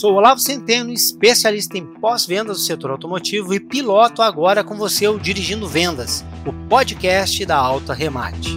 Sou Olavo Centeno, especialista em pós-vendas do setor automotivo e piloto agora com você o Dirigindo Vendas, o podcast da Alta Remate.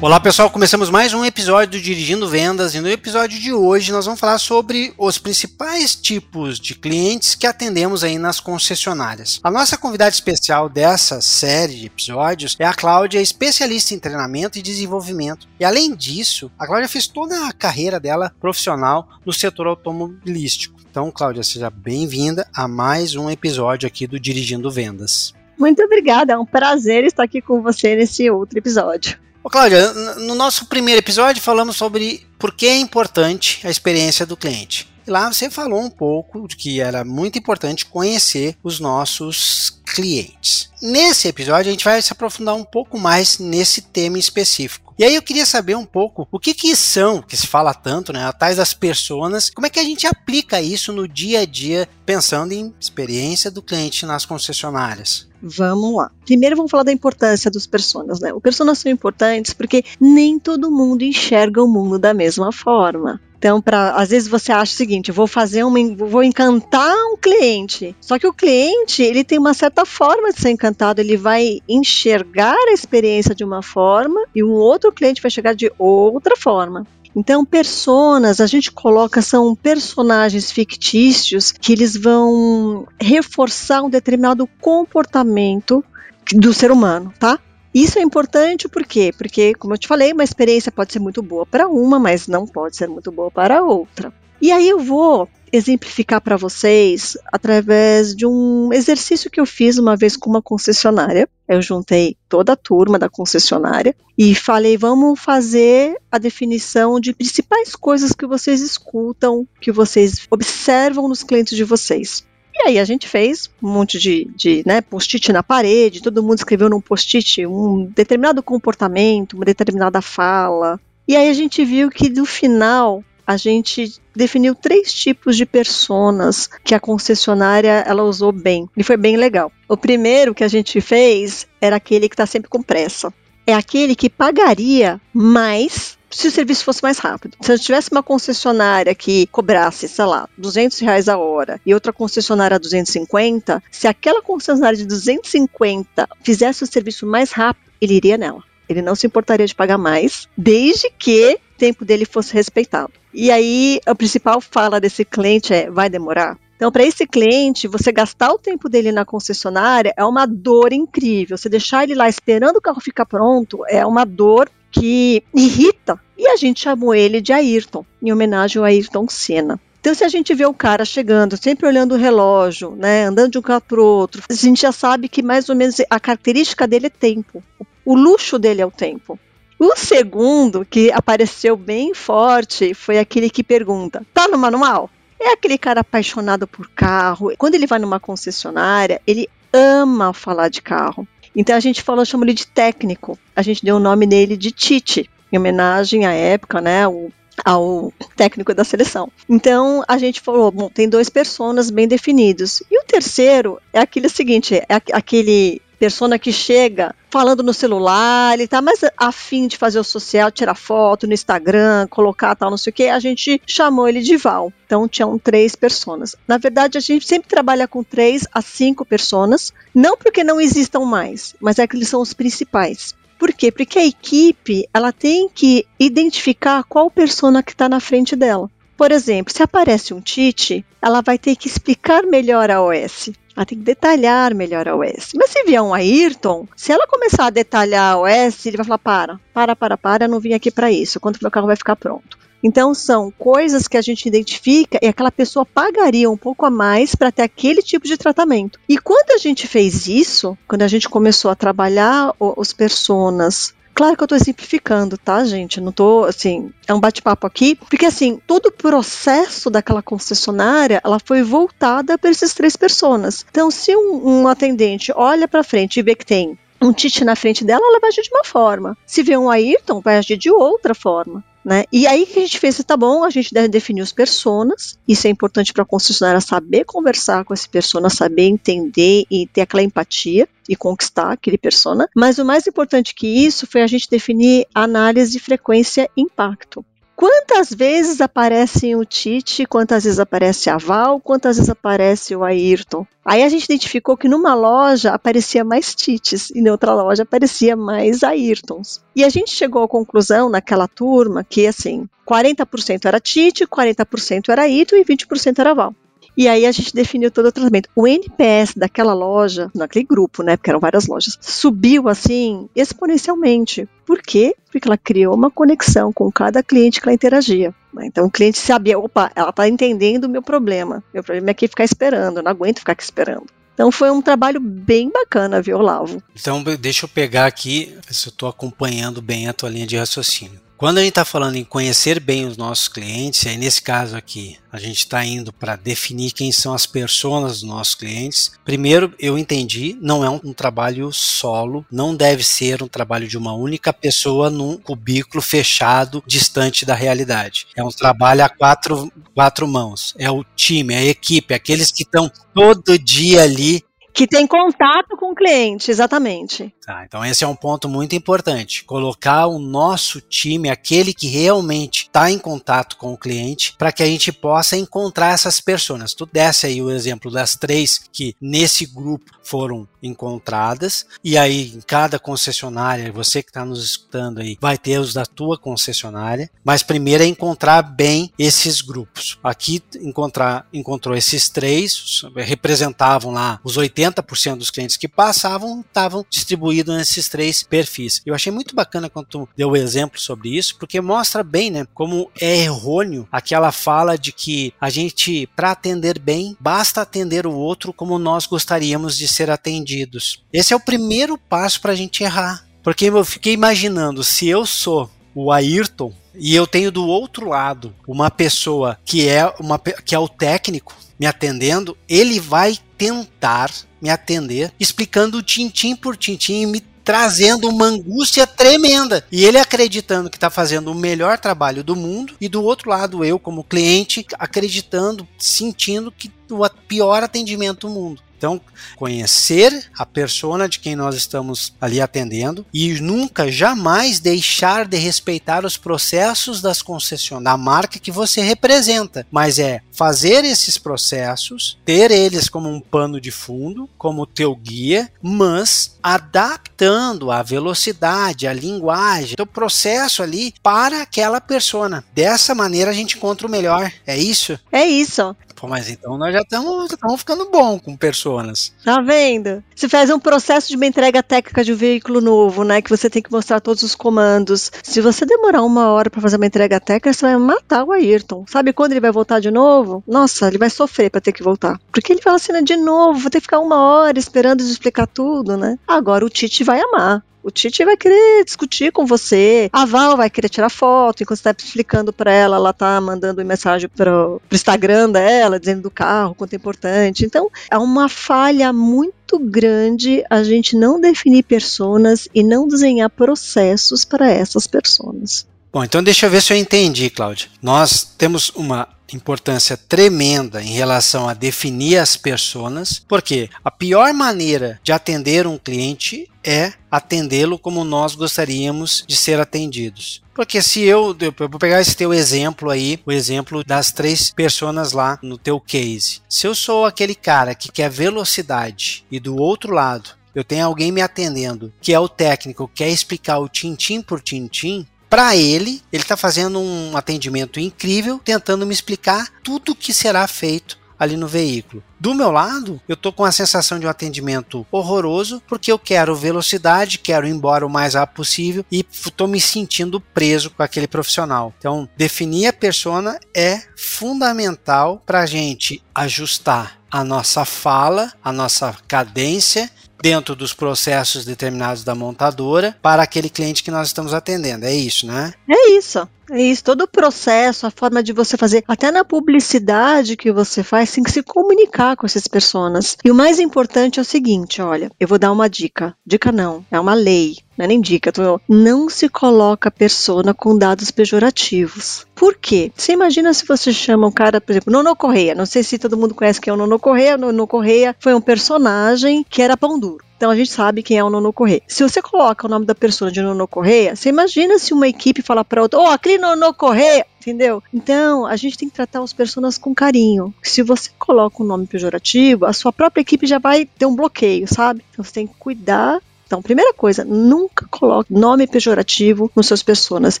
Olá pessoal, começamos mais um episódio do Dirigindo Vendas e no episódio de hoje nós vamos falar sobre os principais tipos de clientes que atendemos aí nas concessionárias. A nossa convidada especial dessa série de episódios é a Cláudia, especialista em treinamento e desenvolvimento. E além disso, a Cláudia fez toda a carreira dela profissional no setor automobilístico. Então, Cláudia, seja bem-vinda a mais um episódio aqui do Dirigindo Vendas. Muito obrigada, é um prazer estar aqui com você nesse outro episódio. Ô, Cláudia, no nosso primeiro episódio falamos sobre por que é importante a experiência do cliente. E lá você falou um pouco de que era muito importante conhecer os nossos clientes. Nesse episódio a gente vai se aprofundar um pouco mais nesse tema específico. E aí eu queria saber um pouco o que que são, que se fala tanto, né, a das pessoas, como é que a gente aplica isso no dia a dia, pensando em experiência do cliente nas concessionárias. Vamos lá. Primeiro vamos falar da importância dos personas, né? Os personas são importantes porque nem todo mundo enxerga o mundo da mesma forma. Então, para às vezes você acha o seguinte, vou fazer uma, vou encantar um cliente. Só que o cliente, ele tem uma certa forma de ser encantado, ele vai enxergar a experiência de uma forma e um outro cliente vai chegar de outra forma. Então, personas, a gente coloca, são personagens fictícios que eles vão reforçar um determinado comportamento do ser humano, tá? Isso é importante por quê? Porque, como eu te falei, uma experiência pode ser muito boa para uma, mas não pode ser muito boa para outra. E aí eu vou exemplificar para vocês através de um exercício que eu fiz uma vez com uma concessionária. Eu juntei toda a turma da concessionária e falei: vamos fazer a definição de principais coisas que vocês escutam, que vocês observam nos clientes de vocês. E aí a gente fez um monte de, de né, post-it na parede, todo mundo escreveu num post-it um determinado comportamento, uma determinada fala. E aí a gente viu que no final a gente definiu três tipos de personas que a concessionária ela usou bem e foi bem legal. O primeiro que a gente fez era aquele que está sempre com pressa. É aquele que pagaria mais se o serviço fosse mais rápido. Se eu tivesse uma concessionária que cobrasse, sei lá, 200 reais a hora e outra concessionária 250, se aquela concessionária de 250 fizesse o serviço mais rápido, ele iria nela. Ele não se importaria de pagar mais, desde que o tempo dele fosse respeitado. E aí, a principal fala desse cliente é: vai demorar? Então, para esse cliente, você gastar o tempo dele na concessionária é uma dor incrível. Você deixar ele lá esperando o carro ficar pronto é uma dor que irrita. E a gente chamou ele de Ayrton, em homenagem ao Ayrton Senna. Então, se a gente vê o cara chegando, sempre olhando o relógio, né, andando de um carro para o outro, a gente já sabe que mais ou menos a característica dele é tempo. O luxo dele é o tempo. O segundo, que apareceu bem forte, foi aquele que pergunta: tá no manual? É aquele cara apaixonado por carro. Quando ele vai numa concessionária, ele ama falar de carro. Então a gente falou, chamou ele de técnico. A gente deu o nome nele de Tite, em homenagem à época, né? ao ao técnico da seleção. Então a gente falou, bom, tem dois personas bem definidos. E o terceiro é aquele seguinte, é aquele persona que chega falando no celular, ele tá mais afim de fazer o social, tirar foto no Instagram, colocar tal, não sei o que, a gente chamou ele de Val. Então tinham três personas. Na verdade, a gente sempre trabalha com três a cinco personas, não porque não existam mais, mas é que eles são os principais. Por quê? Porque a equipe ela tem que identificar qual persona que está na frente dela. Por exemplo, se aparece um Tite, ela vai ter que explicar melhor a OS. Ela tem que detalhar melhor a OS. Mas se vier um Ayrton, se ela começar a detalhar a OS, ele vai falar: para, para, para, para, não vim aqui para isso. Quanto meu carro vai ficar pronto? Então são coisas que a gente identifica e aquela pessoa pagaria um pouco a mais para ter aquele tipo de tratamento. E quando a gente fez isso, quando a gente começou a trabalhar os personas Claro que eu estou simplificando, tá, gente? Não tô, assim, é um bate-papo aqui, porque assim, todo o processo daquela concessionária, ela foi voltada para esses três pessoas. Então, se um, um atendente olha para frente e vê que tem um Tite na frente dela, ela vai agir de uma forma. Se vê um Ayrton, vai agir de outra forma. Né? E aí que a gente fez, tá bom, a gente deve definir os personas, isso é importante para a concessionária saber conversar com esse persona, saber entender e ter aquela empatia e conquistar aquele persona, mas o mais importante que isso foi a gente definir análise de frequência e impacto. Quantas vezes aparece o Tite, quantas vezes aparece a Val, quantas vezes aparece o Ayrton? Aí a gente identificou que numa loja aparecia mais Tites e em outra loja aparecia mais Ayrtons. E a gente chegou à conclusão naquela turma que assim, 40% era Tite, 40% era Ayrton e 20% era Val. E aí a gente definiu todo o tratamento. O NPS daquela loja, naquele grupo, né, porque eram várias lojas, subiu assim exponencialmente. Por quê? Porque ela criou uma conexão com cada cliente que ela interagia. Né? Então o cliente sabia, opa, ela está entendendo o meu problema. Meu problema é aqui ficar esperando, eu não aguento ficar aqui esperando. Então foi um trabalho bem bacana, viu, Olavo? Então deixa eu pegar aqui, se eu estou acompanhando bem a tua linha de raciocínio. Quando a gente está falando em conhecer bem os nossos clientes, aí nesse caso aqui, a gente está indo para definir quem são as pessoas dos nossos clientes. Primeiro, eu entendi, não é um, um, trabalho solo, não deve ser um trabalho de uma única pessoa num cubículo fechado, distante da realidade. É um trabalho a quatro, quatro mãos. É o time, é a equipe, aqueles que estão todo dia ali que tem contato com o cliente, exatamente. Tá, então esse é um ponto muito importante. Colocar o nosso time, aquele que realmente está em contato com o cliente, para que a gente possa encontrar essas pessoas. Tu desce aí o exemplo das três que nesse grupo foram encontradas, e aí em cada concessionária, você que está nos escutando aí, vai ter os da tua concessionária, mas primeiro é encontrar bem esses grupos. Aqui encontrar, encontrou esses três, representavam lá os 80 80% dos clientes que passavam estavam distribuídos nesses três perfis. Eu achei muito bacana quando tu deu o exemplo sobre isso, porque mostra bem, né, como é errôneo aquela fala de que a gente, para atender bem, basta atender o outro como nós gostaríamos de ser atendidos. Esse é o primeiro passo para a gente errar. Porque eu fiquei imaginando, se eu sou o Ayrton e eu tenho do outro lado uma pessoa que é uma que é o técnico me atendendo, ele vai tentar me atender, explicando tintim por tintim e me trazendo uma angústia tremenda. E ele acreditando que está fazendo o melhor trabalho do mundo, e do outro lado, eu, como cliente, acreditando, sentindo que o pior atendimento do mundo. Então, conhecer a persona de quem nós estamos ali atendendo e nunca, jamais deixar de respeitar os processos das concessionárias, da marca que você representa, mas é fazer esses processos, ter eles como um pano de fundo, como teu guia, mas adaptando a velocidade, a linguagem, o processo ali para aquela persona. Dessa maneira a gente encontra o melhor. É isso? É isso. Pô, mas então nós já estamos ficando bom com personas. Tá vendo? Você faz um processo de uma entrega técnica de um veículo novo, né? Que você tem que mostrar todos os comandos. Se você demorar uma hora para fazer uma entrega técnica, você vai matar o Ayrton. Sabe quando ele vai voltar de novo? Nossa, ele vai sofrer para ter que voltar. Porque ele fala assim, né, de novo, vou ter que ficar uma hora esperando explicar tudo, né? Agora o Tite vai amar. O Tite vai querer discutir com você. A Val vai querer tirar foto. Enquanto você está explicando para ela, ela tá mandando mensagem para o Instagram dela, dizendo do carro, quanto é importante. Então, é uma falha muito grande a gente não definir personas e não desenhar processos para essas personas. Bom, então deixa eu ver se eu entendi, Cláudia. Nós temos uma importância tremenda em relação a definir as pessoas, porque a pior maneira de atender um cliente é atendê-lo como nós gostaríamos de ser atendidos. Porque se eu, eu vou pegar esse teu exemplo aí, o exemplo das três pessoas lá no teu case. Se eu sou aquele cara que quer velocidade e do outro lado eu tenho alguém me atendendo que é o técnico, quer explicar o tintim por tintim, para ele, ele está fazendo um atendimento incrível, tentando me explicar tudo o que será feito ali no veículo. Do meu lado, eu estou com a sensação de um atendimento horroroso, porque eu quero velocidade, quero ir embora o mais rápido possível e estou me sentindo preso com aquele profissional. Então, definir a persona é fundamental para a gente ajustar a nossa fala, a nossa cadência dentro dos processos determinados da montadora para aquele cliente que nós estamos atendendo. É isso, né? É isso. É isso, todo o processo, a forma de você fazer, até na publicidade que você faz, tem que se comunicar com essas pessoas. E o mais importante é o seguinte, olha, eu vou dar uma dica. Dica não, é uma lei. Não é nem dica, tô... não se coloca a persona com dados pejorativos. Por quê? Você imagina se você chama um cara, por exemplo, Nono Correia. Não sei se todo mundo conhece quem é o Nono Correia. Nono Correia foi um personagem que era pão duro. Então a gente sabe quem é o Nono Correia. Se você coloca o nome da pessoa de Nono Correia, você imagina se uma equipe fala para outra, oh, aquele Nono Correia, entendeu? Então, a gente tem que tratar as pessoas com carinho. Se você coloca um nome pejorativo, a sua própria equipe já vai ter um bloqueio, sabe? Então você tem que cuidar então, primeira coisa, nunca coloque nome pejorativo nos seus personas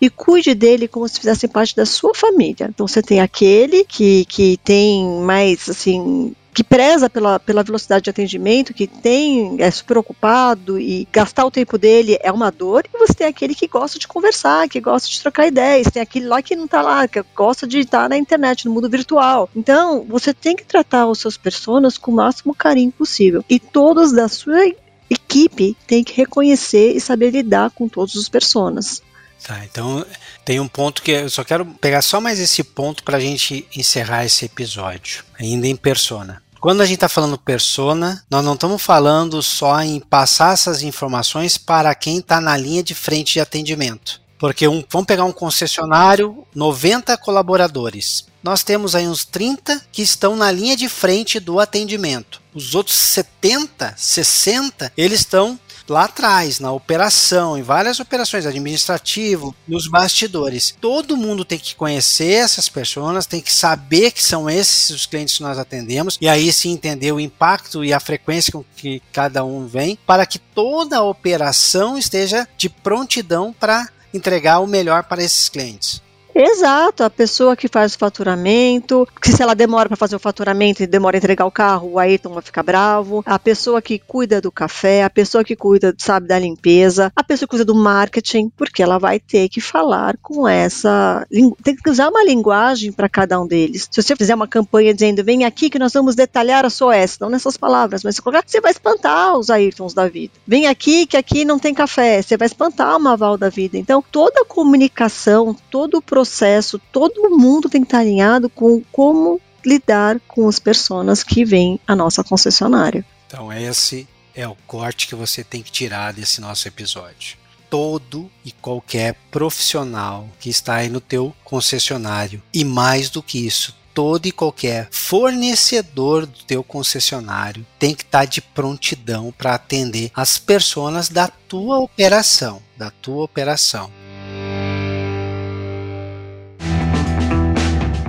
e cuide dele como se fizesse parte da sua família. Então, você tem aquele que, que tem mais, assim, que preza pela, pela velocidade de atendimento, que tem é super ocupado e gastar o tempo dele é uma dor, e você tem aquele que gosta de conversar, que gosta de trocar ideias, tem aquele lá que não está lá, que gosta de estar na internet, no mundo virtual. Então, você tem que tratar os seus personas com o máximo carinho possível. E todos da sua equipe tem que reconhecer e saber lidar com todos os personas. Tá, então tem um ponto que eu só quero pegar só mais esse ponto para a gente encerrar esse episódio, ainda em persona. Quando a gente está falando persona, nós não estamos falando só em passar essas informações para quem está na linha de frente de atendimento. Porque um, vamos pegar um concessionário, 90 colaboradores. Nós temos aí uns 30 que estão na linha de frente do atendimento. Os outros 70, 60, eles estão lá atrás, na operação, em várias operações, administrativo, nos bastidores. Todo mundo tem que conhecer essas pessoas, tem que saber que são esses os clientes que nós atendemos, e aí sim entender o impacto e a frequência com que cada um vem, para que toda a operação esteja de prontidão para entregar o melhor para esses clientes. Exato, a pessoa que faz o faturamento, que se ela demora para fazer o faturamento e demora a entregar o carro, o Ayrton vai ficar bravo. A pessoa que cuida do café, a pessoa que cuida, sabe, da limpeza, a pessoa que cuida do marketing, porque ela vai ter que falar com essa. Tem que usar uma linguagem para cada um deles. Se você fizer uma campanha dizendo, vem aqui que nós vamos detalhar a sua S, não nessas palavras, mas você vai espantar os Ayrtons da vida. Vem aqui que aqui não tem café, você vai espantar uma Val da vida. Então, toda a comunicação, todo o processo, todo mundo tem que estar alinhado com como lidar com as pessoas que vêm à nossa concessionária. Então esse é o corte que você tem que tirar desse nosso episódio. Todo e qualquer profissional que está aí no teu concessionário e mais do que isso, todo e qualquer fornecedor do teu concessionário tem que estar de prontidão para atender as pessoas da tua operação, da tua operação.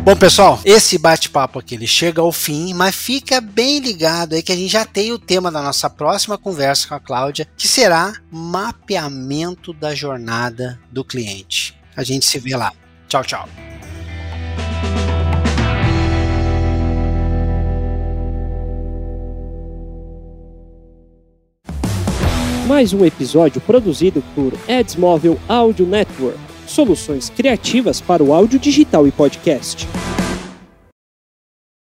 Bom, pessoal, esse bate-papo aqui ele chega ao fim, mas fica bem ligado aí que a gente já tem o tema da nossa próxima conversa com a Cláudia, que será mapeamento da jornada do cliente. A gente se vê lá. Tchau, tchau. Mais um episódio produzido por Edsmóvel Audio Network soluções criativas para o áudio digital e podcast.